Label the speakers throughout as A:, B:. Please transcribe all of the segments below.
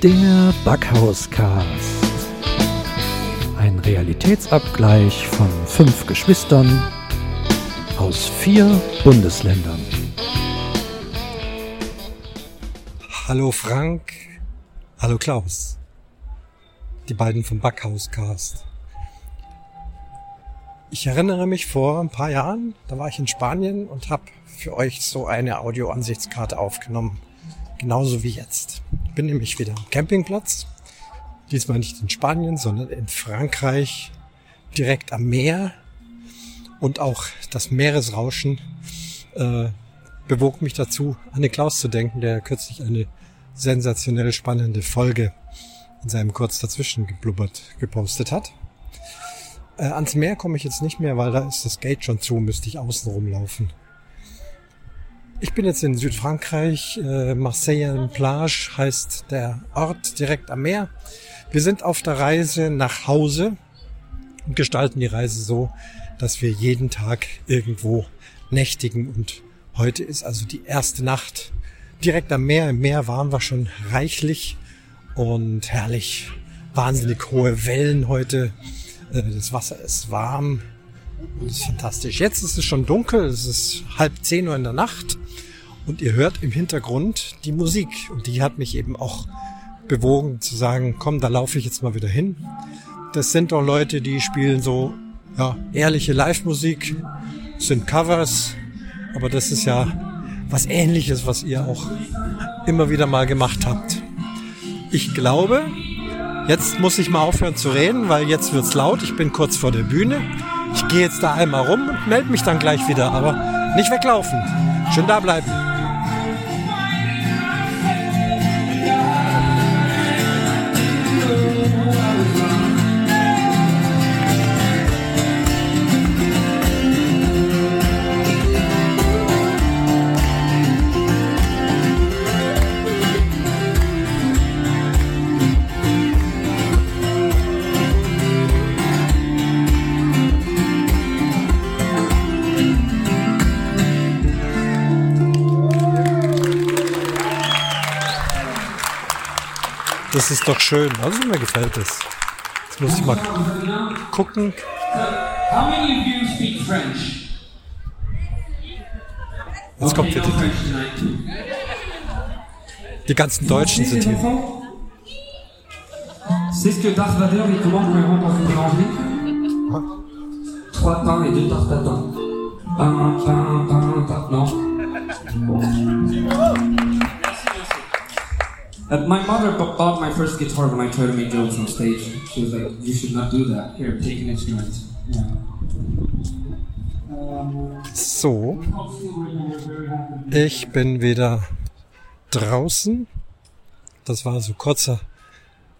A: Der Backhauscast. Ein Realitätsabgleich von fünf Geschwistern aus vier Bundesländern.
B: Hallo Frank, hallo Klaus. Die beiden vom Backhauscast. Ich erinnere mich vor ein paar Jahren, da war ich in Spanien und habe für euch so eine Audioansichtskarte aufgenommen. Genauso wie jetzt. Ich bin nämlich wieder am Campingplatz. Diesmal nicht in Spanien, sondern in Frankreich, direkt am Meer. Und auch das Meeresrauschen äh, bewog mich dazu, an den Klaus zu denken, der kürzlich eine sensationell spannende Folge in seinem Kurz dazwischen geblubbert gepostet hat. Äh, ans Meer komme ich jetzt nicht mehr, weil da ist das Gate schon zu, müsste ich außen rumlaufen. Ich bin jetzt in Südfrankreich, äh, Marseille-Plage heißt der Ort direkt am Meer. Wir sind auf der Reise nach Hause und gestalten die Reise so, dass wir jeden Tag irgendwo nächtigen und heute ist also die erste Nacht direkt am Meer. Im Meer waren wir schon reichlich und herrlich. Wahnsinnig hohe Wellen heute. Äh, das Wasser ist warm. Das ist fantastisch. Jetzt ist es schon dunkel. Es ist halb zehn Uhr in der Nacht. Und ihr hört im Hintergrund die Musik. Und die hat mich eben auch bewogen zu sagen, komm, da laufe ich jetzt mal wieder hin. Das sind doch Leute, die spielen so, ja, ehrliche Live-Musik, sind Covers. Aber das ist ja was ähnliches, was ihr auch immer wieder mal gemacht habt. Ich glaube, Jetzt muss ich mal aufhören zu reden, weil jetzt wird's laut. Ich bin kurz vor der Bühne. Ich gehe jetzt da einmal rum und melde mich dann gleich wieder, aber nicht weglaufen. Schön da bleiben. Das ist doch schön. Also mir gefällt es. Jetzt muss ich mal gucken. Jetzt kommt wieder die, die ganzen Deutschen sind hier.
C: C'est ce que Darth Vader il commande quand il rentre dans une boulangerie Trois pains et deux tartes tatin. Pain, pain, pain, tarte. Non. Uh, my mother bought my first guitar when I tried to make jokes on stage. She was like, "You should not do that. Here, take an instrument."
B: So, ich bin wieder draußen. Das war so kurzer,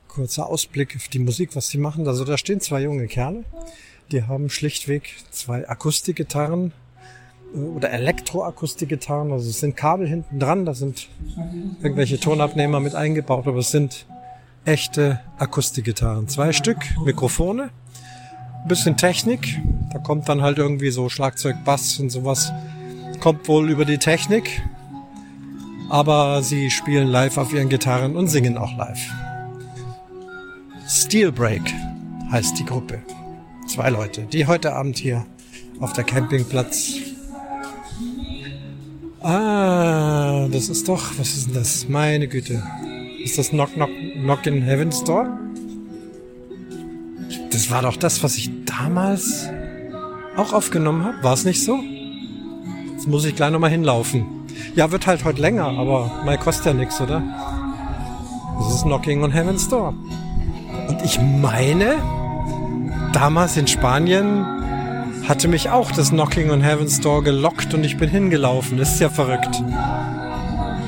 B: kurzer Ausblick auf die Musik, was die machen. Also da stehen zwei junge Kerle. Die haben schlichtweg zwei Akustikgitarren oder Elektroakustikgitarren. Also es sind Kabel hinten dran, da sind irgendwelche Tonabnehmer mit eingebaut, aber es sind echte Akustikgitarren. Zwei Stück, Mikrofone, ein bisschen Technik. Da kommt dann halt irgendwie so Schlagzeug, Bass und sowas. Kommt wohl über die Technik. Aber sie spielen live auf ihren Gitarren und singen auch live. Steel Break heißt die Gruppe. Zwei Leute, die heute Abend hier auf der Campingplatz. Ah, das ist doch, was ist denn das? Meine Güte. Ist das Knock Knock Knock in Heaven's Door? Das war doch das, was ich damals auch aufgenommen habe. War es nicht so? Jetzt muss ich gleich nochmal hinlaufen. Ja, wird halt heute länger, aber mal kostet ja nichts, oder? Das ist Knocking on Heaven's Door. Und ich meine, damals in Spanien hatte mich auch das Knocking on Heaven's Door gelockt und ich bin hingelaufen. Das ist ja verrückt.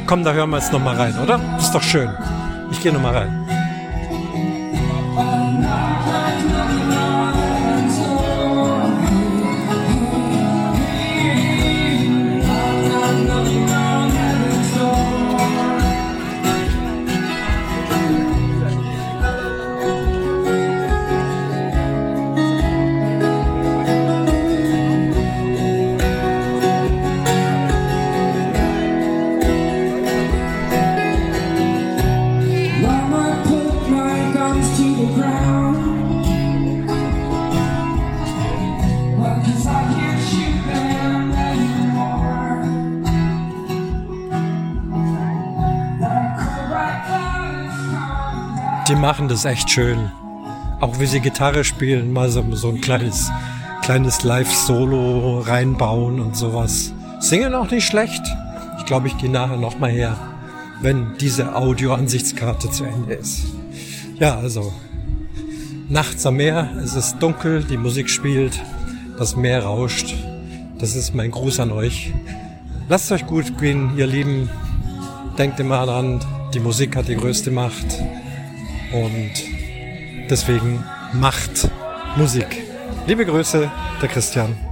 B: Komm, da hören wir jetzt nochmal rein, oder? Ist doch schön. Ich gehe nochmal rein. Die machen das echt schön. Auch wie sie Gitarre spielen, mal so, so ein kleines, kleines Live-Solo reinbauen und sowas. Singen auch nicht schlecht. Ich glaube, ich gehe nachher nochmal her, wenn diese Audio-Ansichtskarte zu Ende ist. Ja, also nachts am Meer, es ist dunkel, die Musik spielt, das Meer rauscht. Das ist mein Gruß an euch. Lasst euch gut gehen, ihr Lieben. Denkt immer daran, die Musik hat die größte Macht. Und deswegen macht Musik. Liebe Grüße, der Christian.